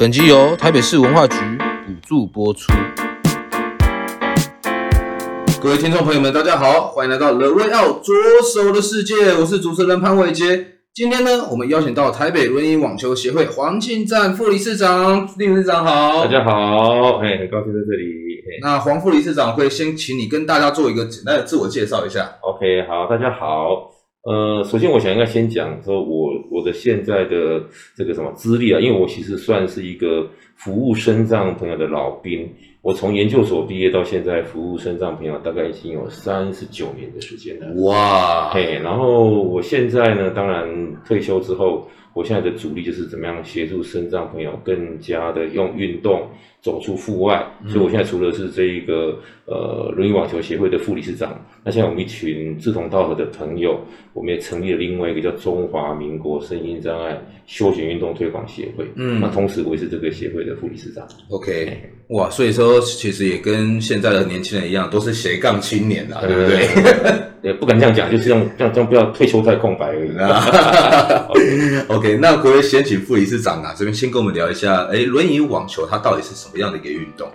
本集由台北市文化局补助播出。各位听众朋友们，大家好，欢迎来到 The Way Out 左手的世界，我是主持人潘伟杰。今天呢，我们邀请到台北轮椅网球协会黄庆赞副理事长，理事长好，大家好，哎，很高兴在这里。那黄副理事长会先请你跟大家做一个简单的自我介绍一下。OK，好，大家好。呃，首先我想应该先讲说我我的现在的这个什么资历啊，因为我其实算是一个服务身障朋友的老兵，我从研究所毕业到现在服务身障朋友大概已经有三十九年的时间了。哇，嘿，然后我现在呢，当然退休之后，我现在的主力就是怎么样协助身障朋友更加的用运动走出户外，所以我现在除了是这一个呃轮椅网球协会的副理事长。那现在我们一群志同道合的朋友，我们也成立了另外一个叫中华民国身心障碍休闲运动推广协会。嗯，那同时我也是这个协会的副理事长。OK，哇，所以说其实也跟现在的年轻人一样，都是斜杠青年啊，对不对？也不敢这样讲，就是这样这样这样，不要退休太空白而已。OK，那各位先请副理事长啊，这边先跟我们聊一下，哎，轮椅网球它到底是什么样的一个运动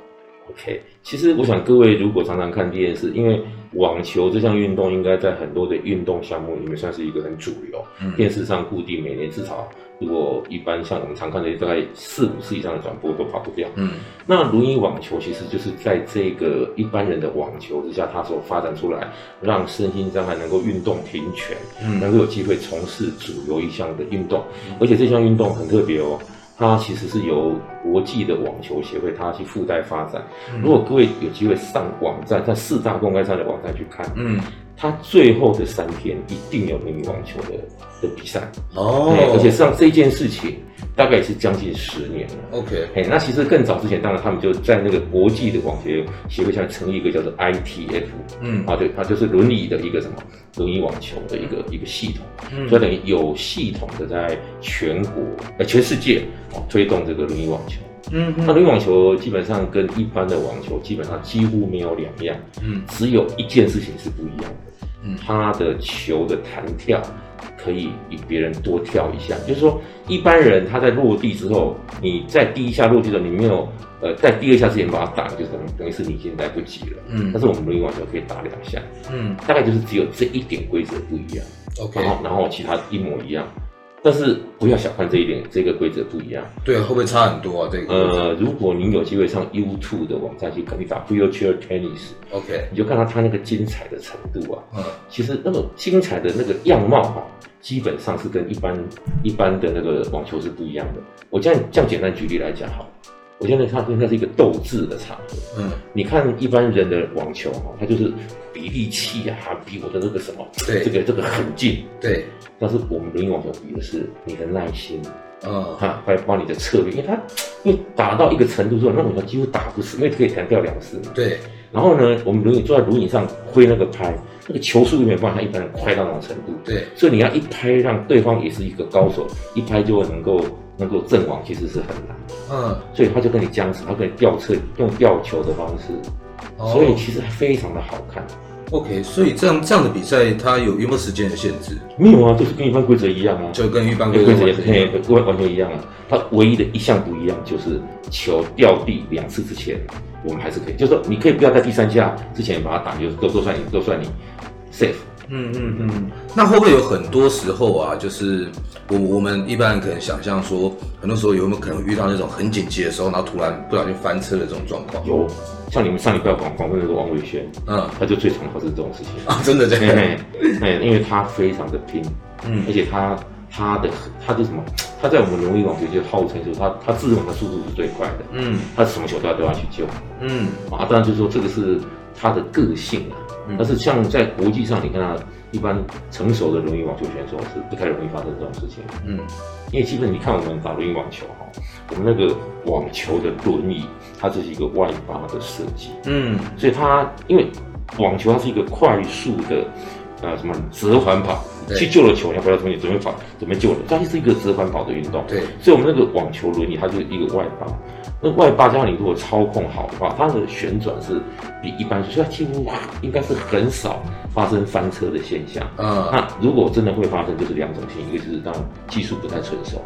？OK，其实我想各位如果常常看电视，因为网球这项运动应该在很多的运动项目里面算是一个很主流。嗯，电视上固定每年至少，如果一般像我们常看的大概四五次以上的转播都跑不掉。嗯，那轮椅网球其实就是在这个一般人的网球之下，它所发展出来，让身心障碍能够运动平权，嗯，能够有机会从事主流一项的运动，而且这项运动很特别哦。它其实是由国际的网球协会，它去附带发展。如果各位有机会上网站，在四大公开赛的网站去看，嗯，它最后的三天一定有轮椅网球的的比赛。哦，而且上这件事情。大概也是将近十年了。OK，哎，那其实更早之前，当然他们就在那个国际的网球协会下成立一个叫做 ITF，嗯，啊，对，它就是轮椅的一个什么轮椅网球的一个一个系统，嗯，所以等于有系统的在全国呃全世界啊推动这个轮椅网球。嗯，那轮椅网球基本上跟一般的网球基本上几乎没有两样，嗯，只有一件事情是不一样的，嗯，它的球的弹跳。可以比别人多跳一下，就是说一般人他在落地之后，你在第一下落地的时候，你没有呃在第二下之前把它打，就等于等于是你已经来不及了。嗯，但是我们轮椅网球可以打两下。嗯，大概就是只有这一点规则不一样。OK，然后然后其他一模一样。但是不要小看这一点，这个规则不一样。对啊，会不会差很多啊？这个呃，如果您有机会上 YouTube 的网站去看，你打 Wheelchair Tennis，OK，你就看到它那个精彩的程度啊。嗯，其实那么精彩的那个样貌哈，基本上是跟一般一般的那个网球是不一样的。我这样这样简单举例来讲哈。我现在它应该是一个斗智的场合。嗯，你看一般人的网球哈，它就是比力气啊，比我的那个什么，对，这个这个很近。对，但是我们轮椅网球比的是你的耐心。嗯，哈，还有包你的策略，因为它因为打到一个程度之后，那网球几乎打不死，因为可以弹掉两次嘛。对。然后呢，我们轮椅坐在轮椅上挥那个拍，那个球速又没有办法像一般人快到那种程度。对。所以你要一拍让对方也是一个高手，一拍就能够。能够阵亡其实是很难，嗯，所以他就跟你僵持，他跟你吊车，用吊球的方式，哦、所以其实非常的好看。OK，所以这样这样的比赛，它有有没有时间的限制？没有啊，就是跟一般规则一样啊，就跟一般规则也是嘿，完完全一样啊。它唯一的一项不一样就是球掉地两次之前，我们还是可以，就是说你可以不要在第三下之前把它打，就是都都算你都算你 safe。嗯嗯嗯，那会不会有很多时候啊，就是我我们一般人可能想象说，很多时候有没有可能遇到那种很紧急的时候，然后突然不小心翻车的这种状况？有，像你们上礼拜访访问那个王伟轩，嗯，他就最常发生这种事情。啊，真的这样？哎，因为他非常的拼，嗯，而且他他的他就什么，他在我们荣誉网球界号称就是他他自认为他速度是最快的，嗯，他什么球都要都要去救，嗯，啊，当然就是说这个是。他的个性啊。嗯、但是像在国际上，你看他一般成熟的轮椅网球选手是不太容易发生这种事情。嗯，因为基本你看我们打轮椅网球哈，我们那个网球的轮椅，它就是一个外八的设计。嗯，所以它因为网球它是一个快速的。啊，什么折返跑去救了球，你要回到中间准备跑，准备救了，它就是一个折返跑的运动。对，所以我们那个网球轮椅，它就是一个外八。那外八加上你如果操控好的话，它的旋转是比一般，所以它几乎应该是很少发生翻车的现象。嗯，那如果真的会发生，就是两种性，一个就是当技术不太成熟，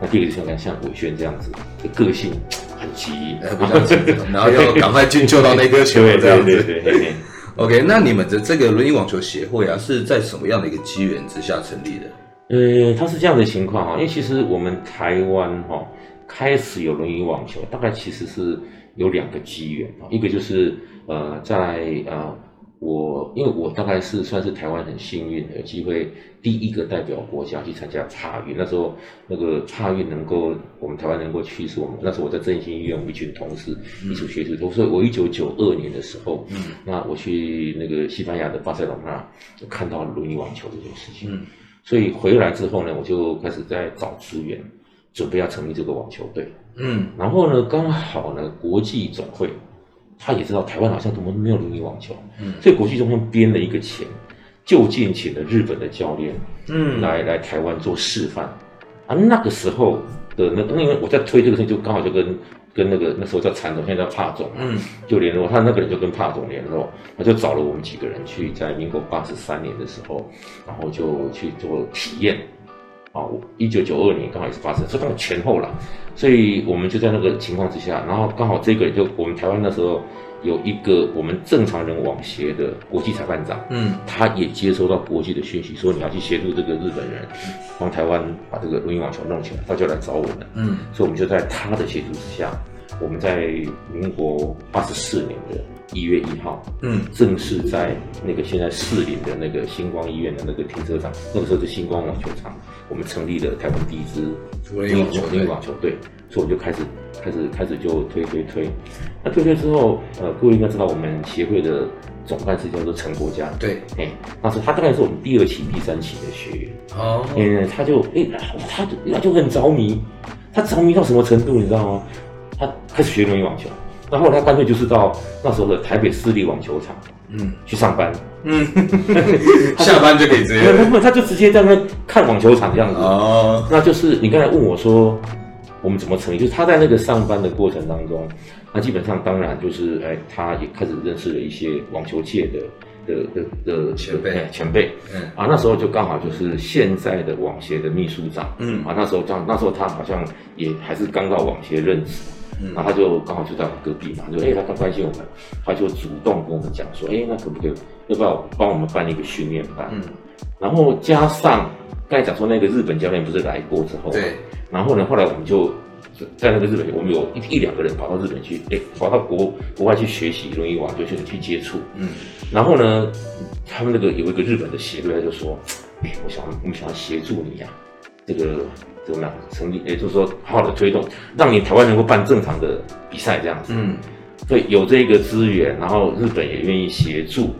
那第二个就是像像伟轩这样子，个性很急，然后要赶快进救到那颗球，这样子。对对对对 OK，那你们的这个轮椅网球协会啊，是在什么样的一个机缘之下成立的？呃，它是这样的情况哈，因为其实我们台湾哈开始有轮椅网球，大概其实是有两个机缘啊，一个就是呃在呃。我因为我大概是算是台湾很幸运的，有机会第一个代表国家去参加差运。那时候那个差运能够我们台湾能够去，是我们那时候我在振兴医院，我们一群同事一起学习。所以我一九九二年的时候，嗯，那我去那个西班牙的巴塞罗那，就看到了轮椅网球这件事情。嗯，所以回来之后呢，我就开始在找资源，准备要成立这个网球队。嗯，然后呢，刚好呢，国际总会。他也知道台湾好像怎么没有轮椅网球，嗯，所以国际总会编了一个钱，就近请了日本的教练，嗯，来来台湾做示范，啊，那个时候的那因为我在推这个事情，就刚好就跟跟那个那时候叫残总，现在叫帕总，嗯，就联络他那个人就跟帕总联络，他就找了我们几个人去，在民国八十三年的时候，然后就去做体验。啊，一九九二年刚好也是发生，所以刚好前后了，所以我们就在那个情况之下，然后刚好这个人就我们台湾那时候有一个我们正常人网协的国际裁判长，嗯，他也接收到国际的讯息，说你要去协助这个日本人帮台湾把这个轮椅网球弄起来，他就来找我们，嗯，所以我们就在他的协助之下，我们在民国八十四年的。一月一号，嗯，正式在那个现在士林的那个星光医院的那个停车场，那个时候是星光网球场，我们成立了台湾第一支网球网球队，所以我就开始开始开始就推推推，那推推之后，呃，各位应该知道我们协会的总干事叫做陈国嘉，对，哎，那是他大概是我们第二期、第三期的学员，哦，嗯，他就哎，他就他就很着迷，他着迷到什么程度，你知道吗？他开始学轮椅网球。然后他干脆就是到那时候的台北市立网球场，嗯，去上班，嗯，下班就可以直接，不不，他就直接在那看网球场这样子。哦，那就是你刚才问我说，我们怎么成立？就是他在那个上班的过程当中，那基本上当然就是，哎，他也开始认识了一些网球界的的的的前辈。前辈，嗯，啊，那时候就刚好就是现在的网协的秘书长，嗯，啊，那时候这样，那时候他好像也还是刚到网协任职。嗯、然后他就刚好就在我隔壁嘛，就哎，他刚关心我们，他就主动跟我们讲说，哎，那可不可以，要不要帮我们办一个训练班？嗯，然后加上刚才讲说那个日本教练不是来过之后，对，然后呢，后来我们就在那个日本，我们有一一两个人跑到日本去，哎，跑到国国外去学习容易网，就去去接触，嗯，然后呢，他们那个有一个日本的协会，他就说，哎，我想我们想要协助你呀、啊。这个怎么样成立？也就是说，好好的推动，让你台湾能够办正常的比赛这样子。嗯，所以有这个资源，然后日本也愿意协助。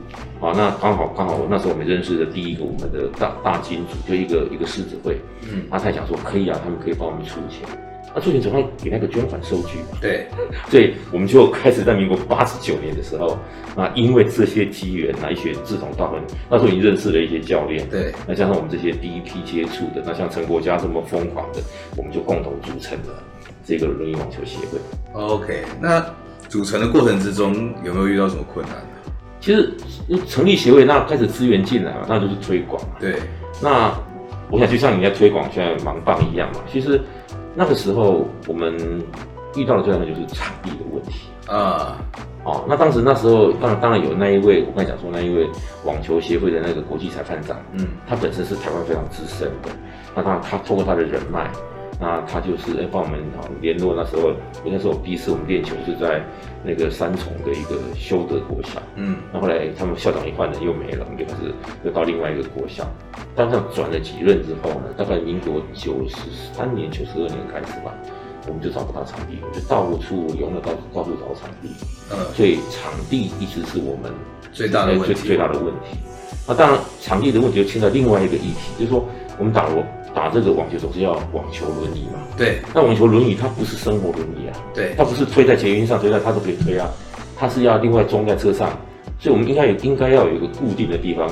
好，那刚好刚好，那时候我们认识的第一个我们的大大金主，就一个一个狮子会。嗯，他才想说可以啊，他们可以帮我们出钱。那出钱总要给那个捐款收据嘛？对，所以我们就开始在民国八十九年的时候，啊，因为这些机缘，那一些志同道合，那时候已经认识了一些教练，对，那加上我们这些第一批接触的，那像陈国嘉这么疯狂的，我们就共同组成了这个轮椅网球协会。OK，那组成的过程之中有没有遇到什么困难呢？其实成立协会，那开始资源进来嘛，那就是推广。对，那我想就像你在推广现在芒棒一样嘛，其实。那个时候我们遇到的最大的就是场地的问题啊，哦，那当时那时候当然当然有那一位我刚才讲说那一位网球协会的那个国际裁判长，嗯，他本身是台湾非常资深的，那他他通过他的人脉。那他就是哎，帮我们啊联络。那时候，那时候第一次我们练球是在那个三重的一个修德国校。嗯，那后来他们校长一换人又没了，我们就开始又到另外一个国校。当这样转了几任之后呢，大概民国九十三年、九十二年开始吧，我们就找不到场地，我们就到处游了到到处找场地。嗯，所以场地一直是我们最大的问题。最最大的问题。那当然，场地的问题就牵到另外一个议题，就是说我们打罗打这个网球总是要网球轮椅嘛。对。那网球轮椅它不是生活轮椅啊。对。它不是推在捷运上，推在它都可以推啊。它是要另外装在车上，所以我们应该有应该要有一个固定的地方，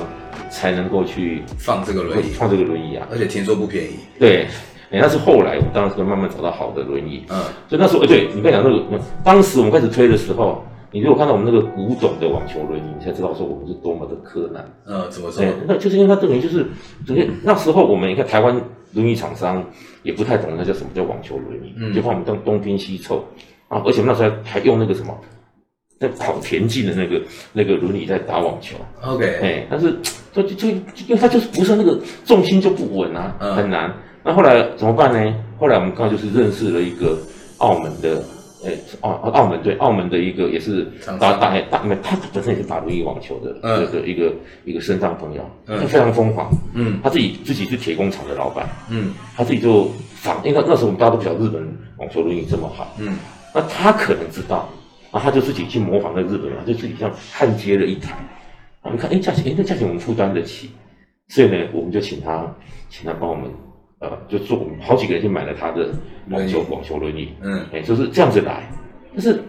才能够去放这个轮椅，放这个轮椅啊。而且听说不便宜。对。哎，那是后来，我们当然是慢慢找到好的轮椅。嗯，所以那时候，哎，对你刚讲那个，当时我们开始推的时候，你如果看到我们那个古董的网球轮椅，你才知道说我们是多么的克难。嗯，怎么说？那就是因为它等于就是，等于那时候我们你看台湾轮椅厂商也不太懂那叫什么叫网球轮椅，嗯，就怕我们东东拼西凑啊，而且那时候还还用那个什么，在跑田径的那个那个轮椅在打网球。OK，哎，但是就就因为它就是不是那个重心就不稳啊，嗯、很难。那后来怎么办呢？后来我们刚好就是认识了一个澳门的，诶，澳澳门对，澳门的一个也是打打打，因为他本身也是打轮椅网球的，这个一个一个身障朋友，他非常疯狂，嗯，他自己自己是铁工厂的老板，嗯，他自己就仿，因为那时候我们大家都不晓得日本网球轮椅这么好，嗯，那他可能知道，然后他就自己去模仿那个日本人，就自己像焊接了一台，我们看，哎，价钱，哎，那价钱我们负担得起，所以呢，我们就请他，请他帮我们。呃，就做好几个人就买了他的网球网球轮椅，嗯，哎，就是这样子来。但是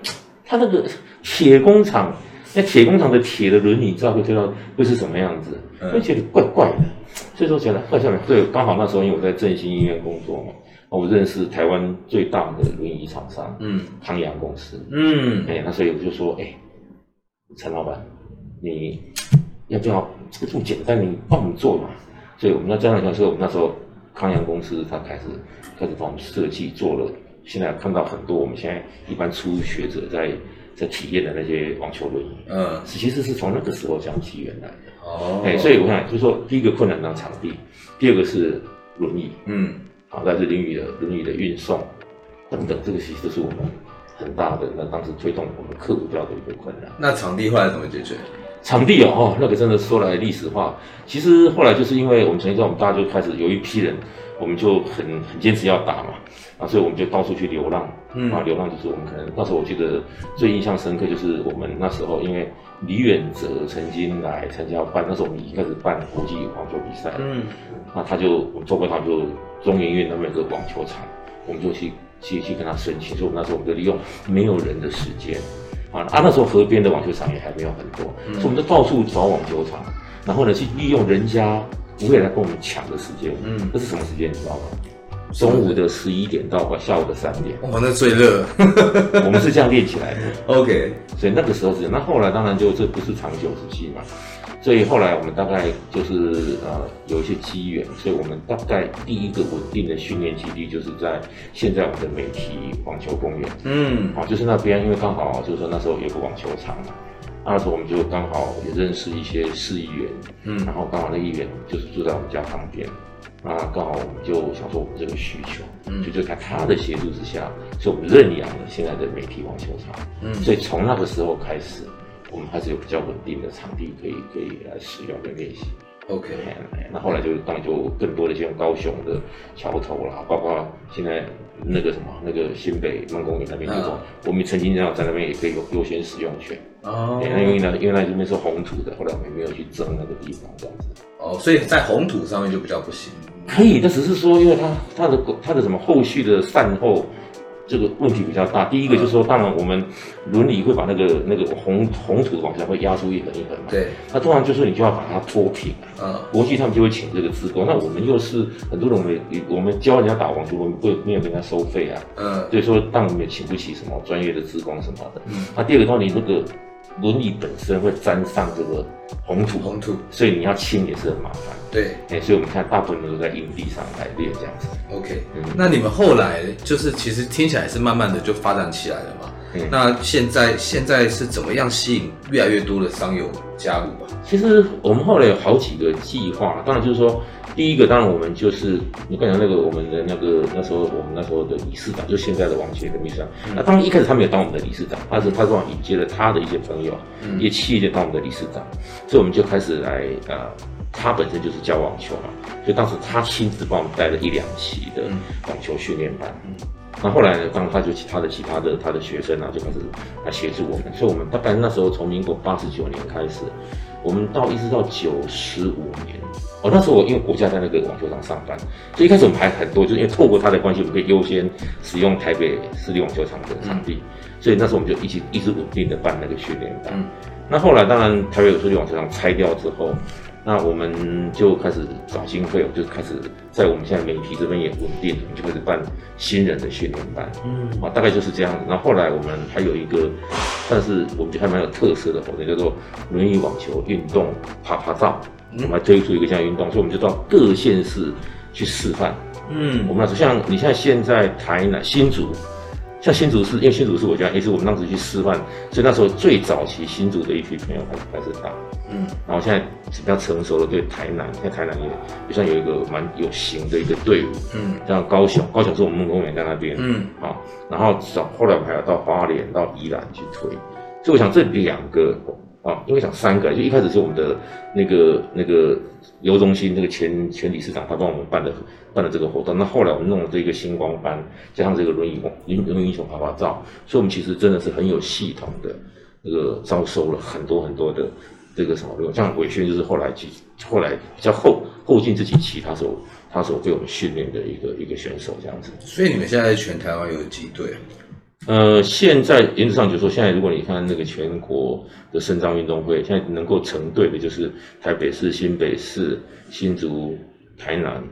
他那个铁工厂，那铁工厂的铁的轮椅，你知道会推到会是什么样子？会觉得怪怪的。所以说觉得怪怪的。对，刚好那时候因为我在振兴医院工作嘛，我认识台湾最大的轮椅厂商，嗯，康阳公司，嗯，哎，那所以我就说，哎，陈老板，你要不要这个这么简单，你帮我们做嘛？所以我们那这样讲，所以我们那时候。康阳公司，他开始开始帮我们设计做了，现在看到很多我们现在一般初学者在在体验的那些网球轮椅，嗯，其实是从那个时候讲起源来的。哦，哎，所以我想就是说，第一个困难当场地，第二个是轮椅，嗯，好，再是轮椅的轮椅的运送等等，这个其实都是我们很大的那当时推动我们克服掉的一个困难。那场地后来怎么解决？场地哦，哦，那个真的说来历史话，其实后来就是因为我们曾经在我们大家就开始有一批人，我们就很很坚持要打嘛，啊，所以我们就到处去流浪，嗯，啊，流浪就是我们可能那时候我记得最印象深刻就是我们那时候因为李远哲曾经来参加办，那时候我们已经开始办国际网球比赛，嗯，那他就我们周国他就中研院那边有个网球场，我们就去去去跟他申请，所以我们那时候我们就利用没有人的时间。啊，那时候河边的网球场也还没有很多，嗯、所以我们就到处找网球场，然后呢去利用人家不会来跟我们抢的时间。嗯，这是什么时间你知道吗？中午的十一点到下午的三点。哇，那最热。我们是这样练起来的。OK，所以那个时候是，那后来当然就这不是长久之计嘛。所以后来我们大概就是呃有一些机缘，所以我们大概第一个稳定的训练基地就是在现在我们的美体网球公园。嗯，好，就是那边，因为刚好就是说那时候有个网球场嘛，那时候我们就刚好也认识一些市议员，嗯，然后刚好那议员就是住在我们家旁边，那刚好我们就想说我们这个需求，嗯，就就在他的协助之下，所以我们认养了现在的美体网球场。嗯，所以从那个时候开始。我们还是有比较稳定的场地可以可以来使用跟练习。OK，那后来就当然就更多的像高雄的桥头啦，包括现在那个什么那个新北梦公园那边那种，我们曾经要在那边也可以有优先使用权。哦，因为呢，因为那边是红土的，后来我们没有去争那个地方这样子。哦，所以在红土上面就比较不行。可以，但只是说，因为它它的它的什么后续的善后。这个问题比较大。第一个就是说，当然我们轮椅会把那个那个红红土往下会压出一横一横嘛。对。那通常就是你就要把它拖平。嗯。国际他们就会请这个志工，那我们又是很多人，我们我们教人家打网球，我们会没有跟他收费啊。嗯。所以说，当然我们也请不起什么专业的志工什么的。嗯。那第二个，的话你那个轮椅本身会沾上这个红土，红土，所以你要清也是很麻烦。对，哎，所以我们看大部分都在硬地上来练这样子。OK，嗯，那你们后来就是其实听起来是慢慢的就发展起来了嘛？嗯，那现在现在是怎么样吸引越来越多的商友加入吧？其实我们后来有好几个计划，当然就是说，第一个当然我们就是你刚才那个我们的那个那时候我们那时候的理事长，就是现在的王杰的秘书长。嗯，那当然一开始他没有当我们的理事长，他是他是引接了他的一些朋友，嗯，一些企业就当我们的理事长，所以我们就开始来呃。他本身就是教网球嘛，所以当时他亲自帮我们带了一两期的网球训练班。那后来呢，当他就其他的其他的他的学生啊，就开始来协助我们。所以，我们大概那时候从民国八十九年开始，我们到一直到九十五年。哦，那时候我因为国家在那个网球场上班，所以一开始我们还很多，就是因为透过他的关系，我们可以优先使用台北市立网球场的场地。所以那时候我们就一起一直稳定的办那个训练班。嗯、那后来当然台北有市立网球场拆掉之后。那我们就开始找经费，就开始在我们现在媒体这边也稳定，我们就开始办新人的训练班，嗯，啊，大概就是这样子。然后后来我们还有一个，算是我们觉得还蛮有特色的活动，叫做轮椅网球运动趴趴造，我们还推出一个这样运动，所以我们就到各县市去示范，嗯，我们那时候像你像现在台南新竹。像新竹是，因为新竹是我家，也是我们当时去示范，所以那时候最早期新竹的一批朋友开始开始打，嗯，然后现在比较成熟了对台南，现在台南也也算有一个蛮有型的一个队伍，嗯，像高雄，高雄是我们梦公园在那边，嗯，好，然后找后来我们还要到花莲到宜兰去推，所以我想这两个。啊，因为想三个，就一开始是我们的那个那个游中心那个前前理事长，他帮我们办的办的这个活动。那后来我们弄了这个星光班，加上这个轮椅轮轮椅英雄趴趴照，所以我们其实真的是很有系统的那个招收了很多很多的这个什么，像伟轩就是后来去后来比较后后进这几期，他所他所被我们训练的一个一个选手这样子。所以你们现在全台湾有几队？呃，现在原则上就是说，现在如果你看那个全国的肾脏运动会，现在能够成队的就是台北市、新北市、新竹、台南、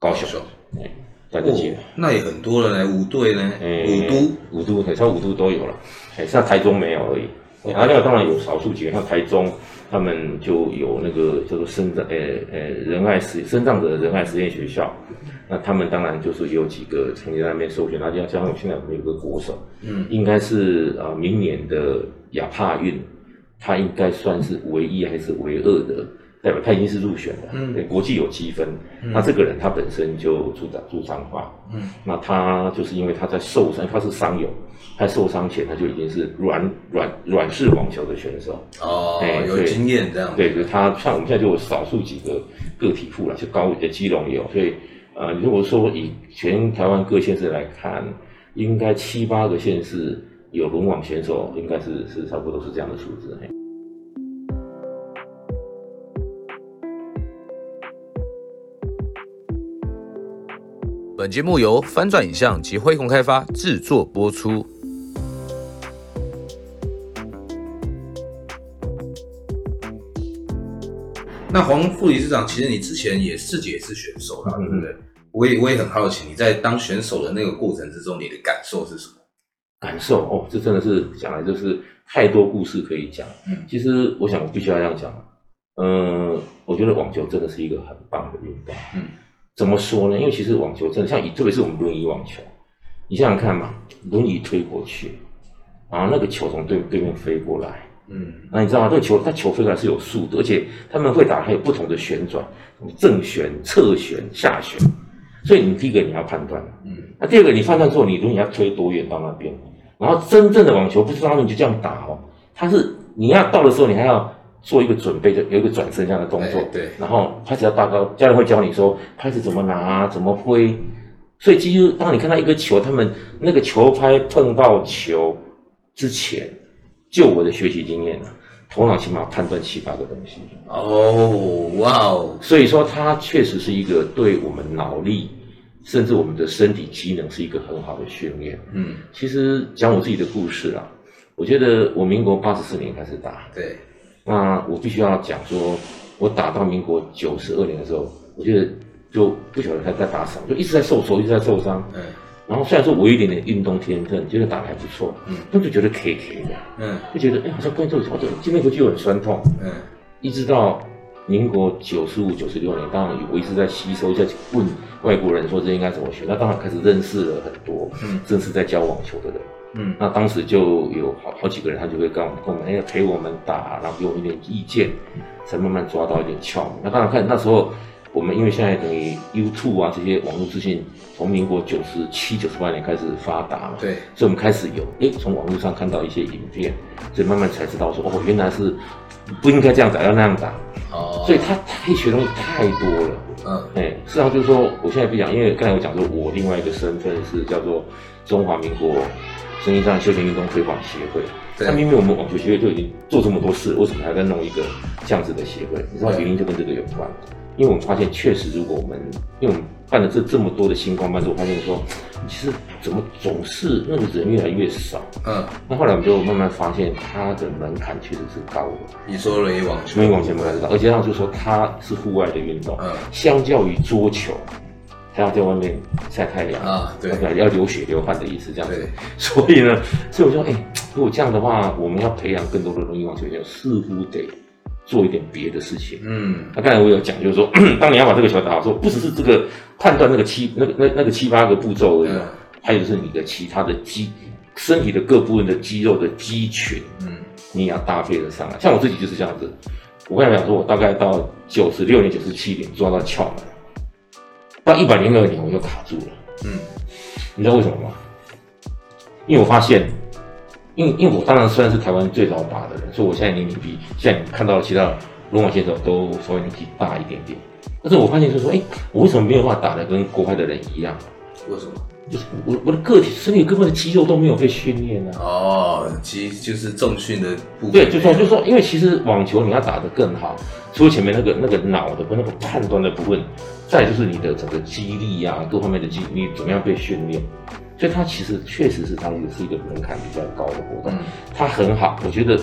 高雄，哎，带得起。那也很多了呢，五队呢，五都、五都，很超五都都有了，哎，像台中没有而已。然后另外当然有少数几个，像台中。他们就有那个叫做身障，呃呃仁爱实身障者的仁爱实验学校，那他们当然就是有几个曾经在那边受训，那加上现在我们有个国手，嗯，应该是啊明年的亚帕运，他应该算是唯一还是唯二的。代表他已经是入选的，嗯，对，国际有积分。嗯、那这个人他本身就住在住彰化，嗯，那他就是因为他在受伤，他是伤友，他受伤前他就已经是软软软式网球的选手，哦，欸、有经验这样。对，就他像我们现在就有少数几个个体户了，就高的基隆也有，所以呃，如果说以全台湾各县市来看，应该七八个县市有轮网选手，应该是是差不多是这样的数字。本节目由翻转影像及辉鸿开发制作播出。那黄副理事长，其实你之前也自己也是选手啦，对不对？我也我也很好奇，你在当选手的那个过程之中，你的感受是什么？感受哦，这真的是讲来就是太多故事可以讲。嗯，其实我想我必须要这样讲。嗯，我觉得网球真的是一个很棒的运动。嗯。怎么说呢？因为其实网球真的像，特别是我们轮椅网球，你想想看嘛，轮椅推过去，然后那个球从对对面飞过来，嗯，那你知道吗？这个球它球飞出来是有速度，而且他们会打还有不同的旋转，正旋、侧旋、下旋，所以你第一个你要判断，嗯，那第二个你判断之后，你如果你要推多远到那边，然后真正的网球不是他们就这样打哦，它是你要到的时候你还要。做一个准备，就有一个转身这样的动作，对，对，然后拍子要搭高，教练会教你说拍子怎么拿，怎么挥，所以几乎当你看到一个球，他们那个球拍碰到球之前，就我的学习经验呢，头脑起码判断七八个东西。哦，哇哦，所以说它确实是一个对我们脑力，甚至我们的身体机能是一个很好的训练。嗯，其实讲我自己的故事啊，我觉得我民国八十四年开始打，对。那我必须要讲说，我打到民国九十二年的时候，我觉得就不晓得他在打什么，就一直在受挫，一直在受伤。嗯。然后虽然说我有一点点运动天分，觉得打得还不错。嗯。但就觉得 K K 的。嗯。就觉得哎，好像关节好像肩胛骨就很酸痛。嗯。一直到民国九十五、九十六年，当然我一直在吸收，在问外国人说这应该怎么学。那当然开始认识了很多，嗯，正式在教网球的人。嗯，那当时就有好好几个人，他就会跟我们，跟我们，哎，陪我们打，然后给我们一点意见，才慢慢抓到一点窍门。那当然看那时候，我们因为现在等于 YouTube 啊这些网络资讯，从民国九十七、九十八年开始发达嘛，对，所以我们开始有哎，从网络上看到一些影片，所以慢慢才知道说哦，原来是不应该这样打，要那样打。哦，所以他他可以学东西太多了。嗯，哎，实际上就是说，我现在不讲，因为刚才我讲说，我另外一个身份是叫做中华民国身心障碍休闲运动推广协会。那明明我们网球协会就已经做这么多事，为什么还在弄一个这样子的协会？你知道原因就跟这个有关。因为我们发现，确实，如果我们因为我们办了这这么多的星光班，之后发现说，其实怎么总是那个人越来越少。嗯，那后来我们就慢慢发现，它的门槛确实是高的。你说轮椅网球，轮椅网球门槛是高，而且他就是说它是户外的运动。嗯，相较于桌球，他要在外面晒太阳啊，对，要流血流汗的意思，这样子。对，所以呢，所以我说，哎，如果这样的话，我们要培养更多的轮椅网球员，似乎得。做一点别的事情，嗯，那刚才我有讲，就是说，当你要把这个球打好，说不只是这个判断那个七那个那那个七八个步骤而已，嗯、还有就是你的其他的肌身体的各部分的肌肉的肌群，嗯，你也要搭配得上来。像我自己就是这样子，我刚才讲说，我大概到九十六年、九十七年抓到窍门，到一百零二年我就卡住了，嗯，你知道为什么吗？因为我发现。因为因为我当然虽然是台湾最早打的人，所以我现在年龄比现在你看到其他轮网选手都稍微年纪大一点点。但是我发现就是说，哎，我为什么没有办法打得跟国外的人一样？为什么？就是我我的个体身体各部分的肌肉都没有被训练呢？哦，其实就是重训的部分。对，就说就说，因为其实网球你要打得更好，除了前面那个那个脑的跟那个判断的部分，再就是你的整个肌力啊，各方面的肌，你怎么样被训练？所以它其实确实是它也是一个门槛比较高的活动，嗯、它很好。我觉得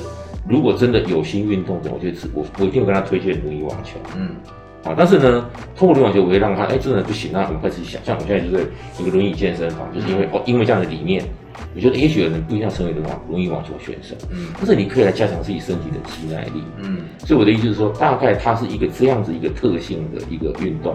如果真的有心运动的，我觉得是我我一定会跟他推荐轮椅网球。嗯，啊，但是呢，通过轮椅网球，我会让他哎真的不行，那很快自己想。像我现在就是一个轮椅健身房，就是因为、嗯、哦，因为这样的理念，我觉得也许有人不一定要成为轮网轮椅网球选手，嗯，但是你可以来加强自己身体的肌耐力，嗯。所以我的意思是说，大概它是一个这样子一个特性的一个运动。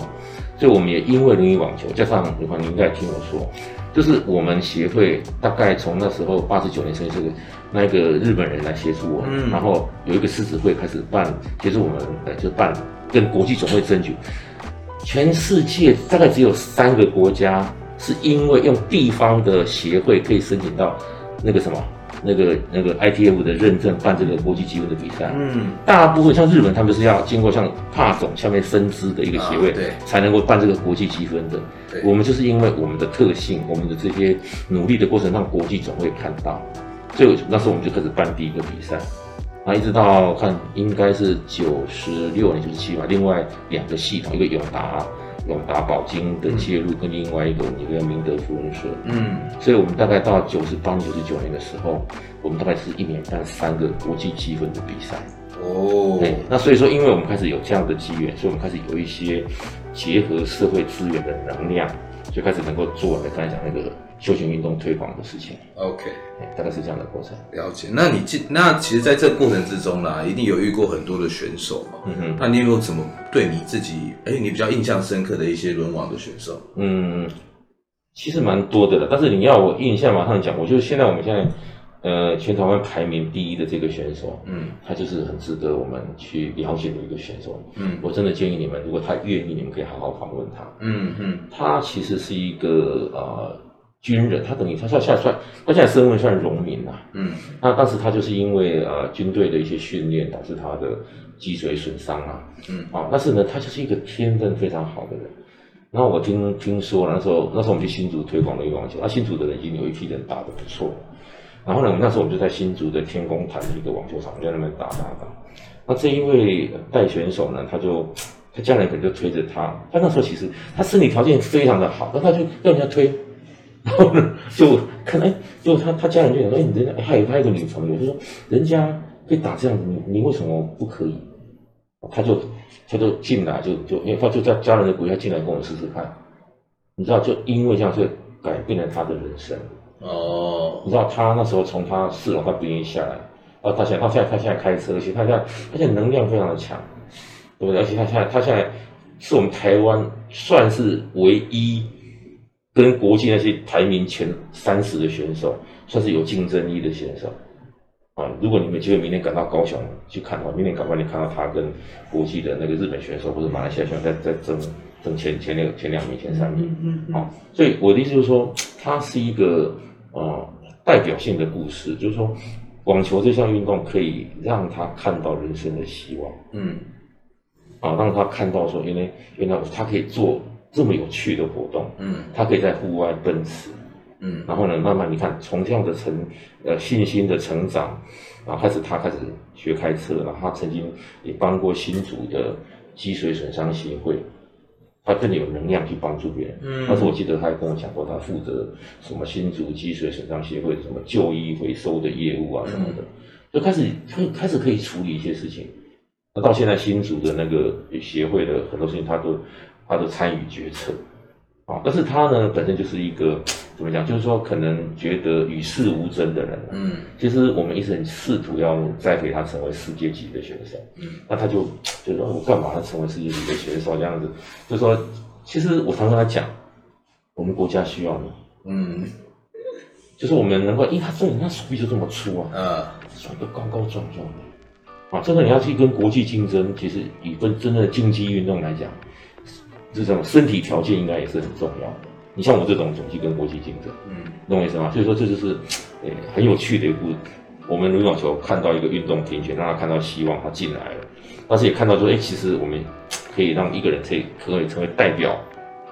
所以我们也因为轮椅网球，加上的话，你应该听我说。就是我们协会大概从那时候八十九年成立，这个那个日本人来协助我，嗯、然后有一个狮子会开始办，协助我们呃就办跟国际总会争取，全世界大概只有三个国家是因为用地方的协会可以申请到那个什么。那个那个 ITF 的认证办这个国际积分的比赛，嗯，大部分像日本，他们是要经过像帕总下面分支的一个协会，对，才能够办这个国际积分的。对，我们就是因为我们的特性，我们的这些努力的过程，让国际总会看到，所以那时候我们就开始办第一个比赛，然后一直到看应该是九十六年、九十七吧，另外两个系统，一个永达。永达宝金的介入，跟另外一个一个明德福人社，嗯，所以我们大概到九十八、九十九年的时候，我们大概是一年办三个国际积分的比赛。哦，对，那所以说，因为我们开始有这样的机缘，所以我们开始有一些结合社会资源的能量，就开始能够做来刚才讲那个。休闲运动推广的事情，OK，大概是这样的过程。了解。那你记，那其实在这个过程之中啦，一定有遇过很多的选手嘛。嗯哼。那你有没有什么对你自己，哎、欸，你比较印象深刻的一些轮网的选手？嗯，其实蛮多的了。但是你要我印象马上讲，我就现在我们现在，呃，全台湾排名第一的这个选手，嗯，他就是很值得我们去了解的一个选手。嗯，我真的建议你们，如果他愿意，你们可以好好访问他。嗯嗯。他其实是一个呃。军人，他等于他现在算，他现在身份算农民呐。嗯，那当时他就是因为呃军队的一些训练，导致他的脊髓损伤啊。嗯，啊，但是呢，他就是一个天分非常好的人。然后我听听说那时候，那时候我们去新竹推广了一个网球，那新竹的人已经有一批人打得不错。然后呢，那时候我们就在新竹的天公坛一个网球场在那边打打打。那这一位带选手呢，他就他家人可能就推着他，他那时候其实他身体条件非常的好，但他就 要人家推。然后呢，就可能，就他他家人就想说，哎，你人家还有他一个女朋友，就说人家可以打这样子，你你为什么不可以？他就他就进来，就就因为他就在家人的鼓励下进来跟我试试看，你知道，就因为这样，就改变了他的人生。哦，你知道他那时候从他四楼他不愿意下来，啊，他现在他现在他现在开车，而且他现在他现在能量非常的强，对不对？而且他现在他现在是我们台湾算是唯一。跟国际那些排名前三十的选手，算是有竞争力的选手。啊，如果你们机会明天赶到高雄去看的话，明天赶快你看到他跟国际的那个日本选手或者马来西亚选手在在争争前前两前两名前三名，嗯嗯，好，所以我的意思就是说，他是一个呃代表性的故事，就是说网球这项运动可以让他看到人生的希望，嗯，啊，让他看到说原来原来他可以做这么有趣的活动，嗯，他可以在户外奔驰。嗯，然后呢，慢慢你看，从这样的成呃信心的成长，然后开始他开始学开车，然后他曾经也帮过新竹的脊髓损伤协会，他真的有能量去帮助别人。嗯，但是我记得他还跟我讲过，他负责什么新竹积水损伤协会什么旧衣回收的业务啊什么的，就开始可以开始可以处理一些事情。那到现在新竹的那个协会的很多事情，他都他都参与决策。啊，但是他呢，本身就是一个怎么讲？就是说，可能觉得与世无争的人。嗯，其实我们一直很试图要栽培他成为世界级的选手。嗯，那他就就说：“我干嘛要成为世界级的选手？”这样子，就说，其实我常跟他讲，我们国家需要你。嗯，就是我们能够，因为他这人他手臂就这么粗啊，啊，甩得高高壮壮的。啊，真的你要去跟国际竞争，其实以跟真正的竞技运动来讲。这种身体条件应该也是很重要的。你像我这种总去跟国际竞争，嗯，懂我意思吗？所以说这就是，呃，很有趣的一部。我们羽毛球看到一个运动平权，让他看到希望，他进来了，但是也看到说，哎，其实我们可以让一个人可以可以成为代表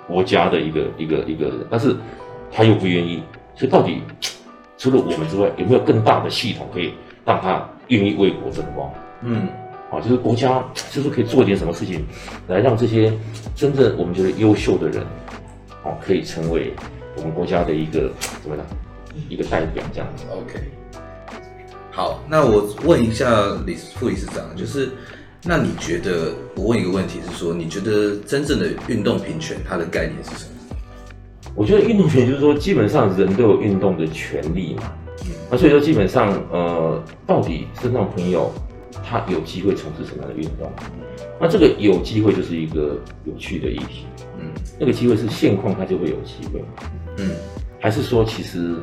国家的一个一个一个人，但是他又不愿意。所以到底除了我们之外，有没有更大的系统可以让他愿意为国争光？嗯。啊，就是国家，就是可以做点什么事情，来让这些真正我们觉得优秀的人，哦，可以成为我们国家的一个怎么样，一个代表这样子。OK，好，那我问一下李副理事长，就是那你觉得，我问一个问题是说，你觉得真正的运动平权它的概念是什么？我觉得运动权就是说，基本上人都有运动的权利嘛。嗯，那所以说基本上，呃，到底身上朋友。他有机会从事什么样的运动？那这个有机会就是一个有趣的议题。嗯，那个机会是现况，他就会有机会。嗯，还是说，其实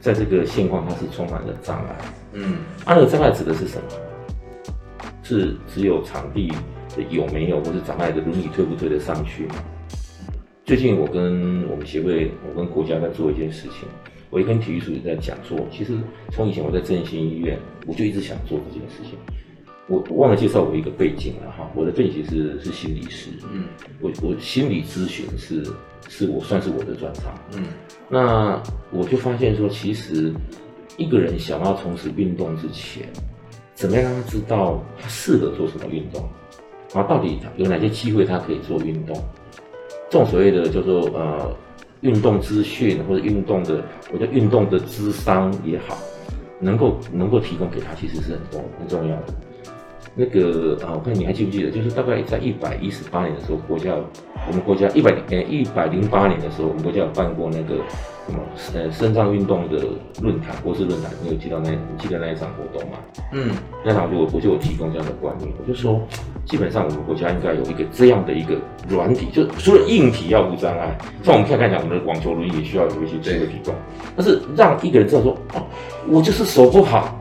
在这个现况，它是充满了障碍。嗯，啊，那个障碍指的是什么？是只有场地的有没有，或是障碍的轮椅推不推得上去吗？最近我跟我们协会，我跟国家在做一件事情。我也跟体育署也在讲说，其实从以前我在振兴医院，我就一直想做这件事情。我忘了介绍我一个背景了哈，我的背景是是心理师，嗯，我我心理咨询是是我算是我的专长，嗯，那我就发现说，其实一个人想要从事运动之前，怎么样让他知道他适合做什么运动，然后到底有哪些机会他可以做运动，这种所谓的叫做呃运动资讯或者运动的，我觉得运动的智商也好，能够能够提供给他，其实是很重很重要的。那个啊，我看你还记不记得？就是大概在一百一十八年的时候，国家我们国家一百呃一百零八年的时候，我们国家有办过那个什么呃肾脏运动的论坛，国际论坛，你有记到那？你记得那一场活动吗？嗯，那场就我就有提供这样的观念，我就说，基本上我们国家应该有一个这样的一个软体，就除了硬体要无障碍，像我们看看讲，我们的网球轮椅也需要有一些这个提供，但是让一个人知道说，哦，我就是手不好。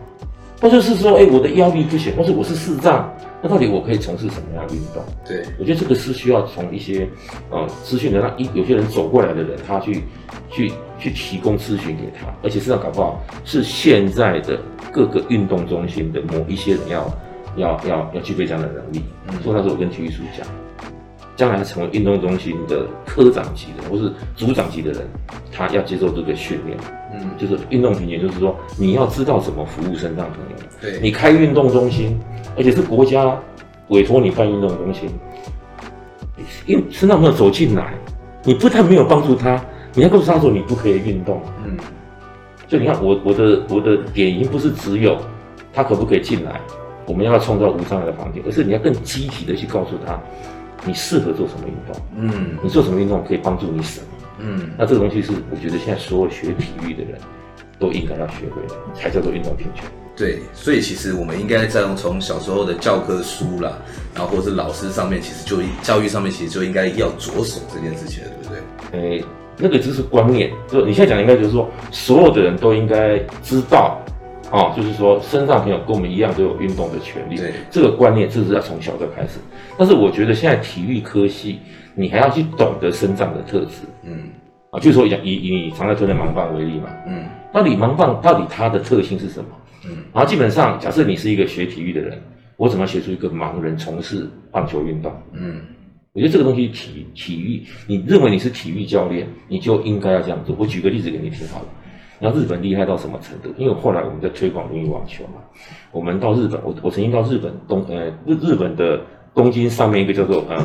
或者是说，哎、欸，我的腰力不行，或者我是视障，那到底我可以从事什么样的运动？对，我觉得这个是需要从一些呃资讯的让一有些人走过来的人，他去去去提供咨询给他，而且实际上搞不好是现在的各个运动中心的某一些人要要要要具备这样的能力。嗯，所以那时候我跟体育署讲，将来成为运动中心的科长级的或是组长级的人，他要接受这个训练。嗯，就是运动平权，就是说你要知道怎么服务身障朋友。对，你开运动中心，而且是国家委托你办运动中心，因为身障朋友走进来，你不但没有帮助他，你还告诉他说你不可以运动。嗯，所以你看我我的我的点已经不是只有他可不可以进来，我们要创造无障碍的环境，而是你要更积极的去告诉他，你适合做什么运动。嗯，你做什么运动可以帮助你什么。嗯，那这个东西是我觉得现在所有学体育的人都应该要学会的，才叫做运动平权。对，所以其实我们应该在从小时候的教科书啦，然后或者是老师上面，其实就教育上面其实就应该要着手这件事情了，对不对？诶，那个只是观念，就你现在讲的应该就是说，所有的人都应该知道哦，就是说，身上朋友跟我们一样都有运动的权利。对，这个观念，这是要从小就开始。但是我觉得现在体育科系，你还要去懂得身障的特质。嗯，啊，就是说以以你常在推的盲棒为例嘛。嗯，到底盲棒到底它的特性是什么？嗯，然后基本上，假设你是一个学体育的人，我怎么学出一个盲人从事棒球运动？嗯，我觉得这个东西体体育，你认为你是体育教练，你就应该要这样做。我举个例子给你听好了。然后日本厉害到什么程度？因为后来我们在推广轮椅网球嘛，我们到日本，我我曾经到日本东呃日日本的东京上面一个叫做呃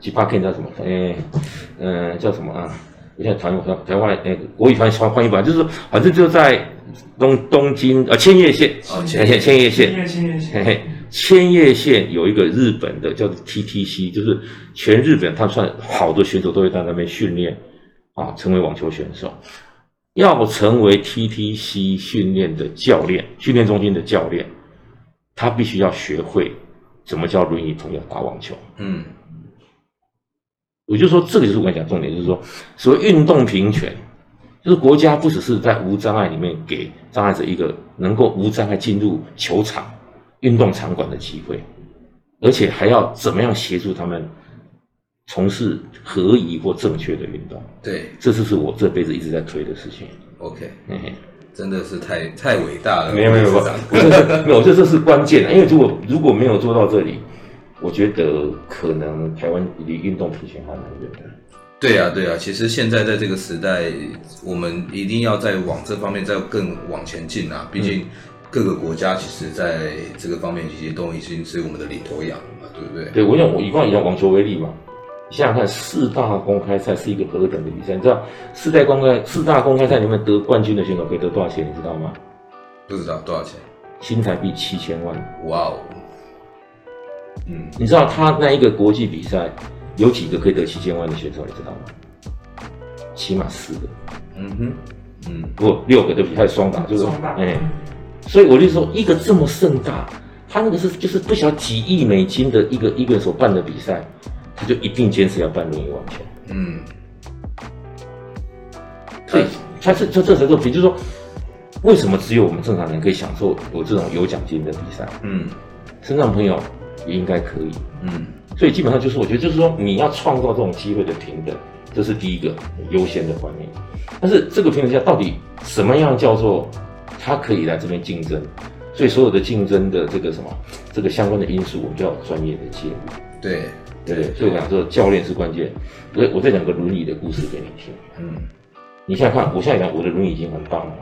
吉巴 Ken 叫什么？哎呃叫什么啊？我现在台湾台湾那个国语翻翻翻译版，就是说反正就在东东京呃千叶县哦千叶千叶县千叶县千叶县有一个日本的叫做 TTC，就是全日本他算好的选手都会在那边训练啊，成为网球选手。要成为 TTC 训练的教练，训练中心的教练，他必须要学会怎么教轮椅朋友打网球。嗯，我就说这个就是我讲重点，就是说所谓运动平权，就是国家不只是在无障碍里面给障碍者一个能够无障碍进入球场、运动场馆的机会，而且还要怎么样协助他们。从事合宜或正确的运动，对，这就是我这辈子一直在推的事情。OK，嘿嘿，真的是太太伟大了。没有没有没有，没有，我觉得这是关键的。因为如果如果没有做到这里，我觉得可能台湾离运动平权还蛮远的。对啊对啊，其实现在在这个时代，我们一定要再往这方面再更往前进啊！毕竟各个国家其实在这个方面其实都已经是我们的领头羊了嘛，对不对？对，我想我以往以网球为例嘛。想想看，四大公开赛是一个何等的比赛？你知道四大公开四大公开赛里面得冠军的选手可以得多少钱？你知道吗？不知道多少钱？新台币七千万。哇哦！嗯，你知道他那一个国际比赛有几个可以得七千万的选手？你知道吗？起码四个。嗯哼，嗯，不，六个对不起，还有双打，就是哎，所以我就说，一个这么盛大，他那个是就是不晓几亿美金的一个一个所办的比赛。他就一定坚持要办轮椅网球。嗯，所以他是就这时候，比如说，为什么只有我们正常人可以享受有这种有奖金的比赛？嗯，身障朋友也应该可以。嗯，所以基本上就是我觉得就是说，你要创造这种机会的平等，这是第一个优先的观念。但是这个平等下到底什么样叫做他可以来这边竞争？所以所有的竞争的这个什么这个相关的因素，我们就要专业的介入。对。对，所以我讲说教练是关键。我我再讲个轮椅的故事给你听。嗯，你现在看，我现在讲我的轮椅已经很棒了。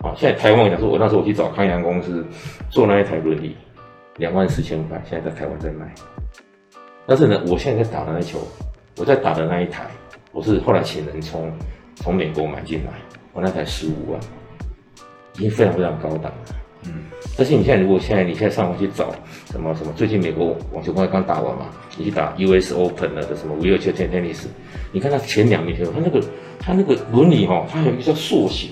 好，现在台湾我讲说，我那时候我去找康阳公司做那一台轮椅，两万四千块，现在在台湾在卖。但是呢，我现在在打的那球，我在打的那一台，我是后来请人从从美国买进来，我那台十五万，已经非常非常高档了。嗯，但是你现在如果现在你现在上网去找什么什么，最近美国网球公开刚打完嘛，你去打 US Open 了的什么 Wheelchair Tennis，你看他前两名选手，他那个他那个轮椅哈，它有一个叫塑形，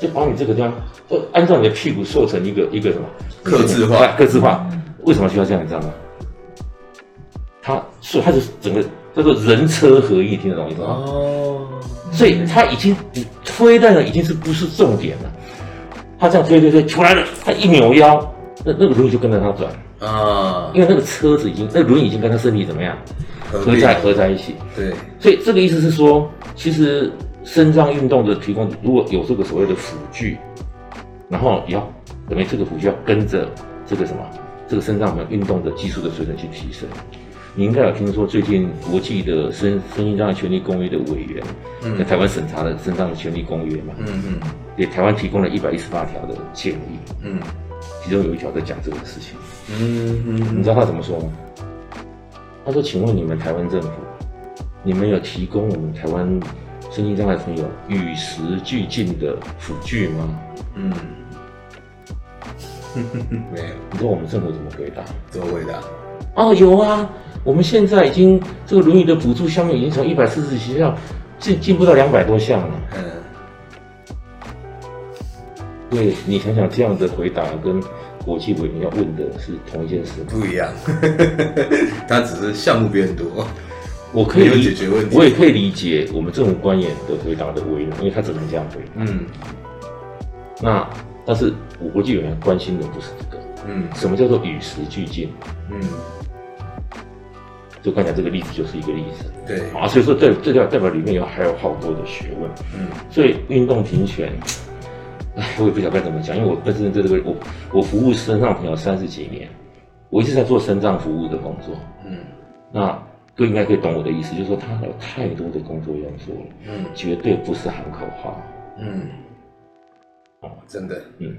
就把你这个地方就按照你的屁股塑成一个一个什么客制化，客制化。为什么需要这样？你知道吗？它所以它是整个叫做人车合一，听得懂意思吗？哦，所以他已经你推的已经是不是重点了。他这样推推推出来了，他一扭腰，那那个轮椅就跟着他转啊，因为那个车子已经，那个轮椅已经跟他身体怎么样合在合在一起。对，所以这个意思是说，其实身障运动的提供，如果有这个所谓的辅具，然后也要等于这个辅具要跟着这个什么，这个身障的运动的技术的水准去提升。你应该有听说最近国际的身身心障碍权利公约的委员在台湾审查了身障的权利公约嘛？嗯嗯，给台湾提供了一百一十八条的建议。嗯，其中有一条在讲这个事情。嗯嗯，你知道他怎么说吗？他说：“请问你们台湾政府，你们有提供我们台湾身心障碍朋友与时俱进的辅具吗？”嗯，没有。你说我们政府怎么回答？怎么回答？哦，有啊。我们现在已经这个轮椅的补助项目已经从一百四十几项进进步到两百多项了。嗯，对，你想想这样的回答跟国际委员要问的是同一件事？不一样，他只是项目变多，我可以解决问题，我也可以理解我们政府官员的回答的为难，因为他只能这样回答。嗯，那但是我国际委员关心的不是这个，嗯，什么叫做与时俱进？嗯，就刚才这个例子就是一个例子，对，啊，所以说这这条代表里面有还有好多的学问，嗯，所以运动平权，哎，我也不晓得该怎么讲，因为我本身这个我我服务身障朋友三十几年，我一直在做身障服务的工作，嗯，那都应该可以懂我的意思，就是说他有太多的工作要做了，嗯，绝对不是喊口号，嗯，哦，真的，嗯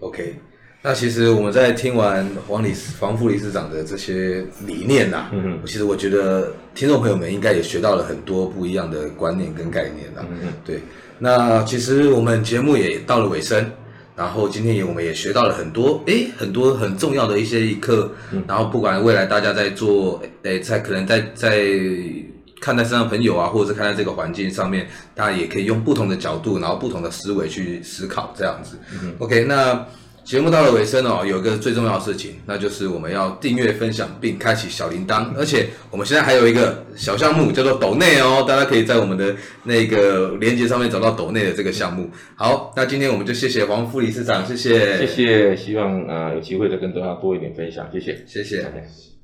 ，OK。那其实我们在听完黄理事、黄副理事长的这些理念呐、啊，嗯哼，其实我觉得听众朋友们应该也学到了很多不一样的观念跟概念呐、啊。嗯哼，对。那其实我们节目也到了尾声，然后今天也我们也学到了很多，诶，很多很重要的一些一课。嗯、然后不管未来大家在做，诶，在可能在在看待身上朋友啊，或者是看待这个环境上面，大家也可以用不同的角度，然后不同的思维去思考这样子。，OK，那。节目到了尾声哦，有一个最重要的事情，那就是我们要订阅、分享并开启小铃铛。而且我们现在还有一个小项目，叫做抖内哦，大家可以在我们的那个链接上面找到抖内的这个项目。好，那今天我们就谢谢黄副理事长，谢谢，谢谢，希望啊、呃、有机会再跟大家多一点分享，谢谢，谢谢。